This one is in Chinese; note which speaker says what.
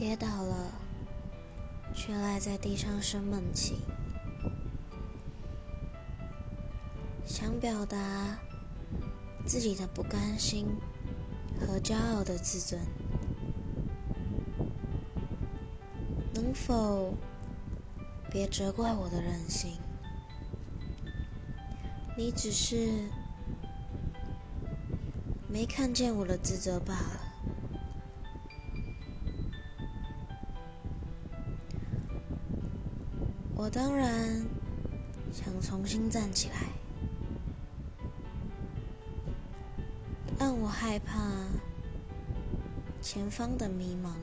Speaker 1: 跌倒了，却赖在地上生闷气，想表达自己的不甘心和骄傲的自尊，能否别责怪我的任性？你只是没看见我的自责罢了。我当然想重新站起来，但我害怕前方的迷茫。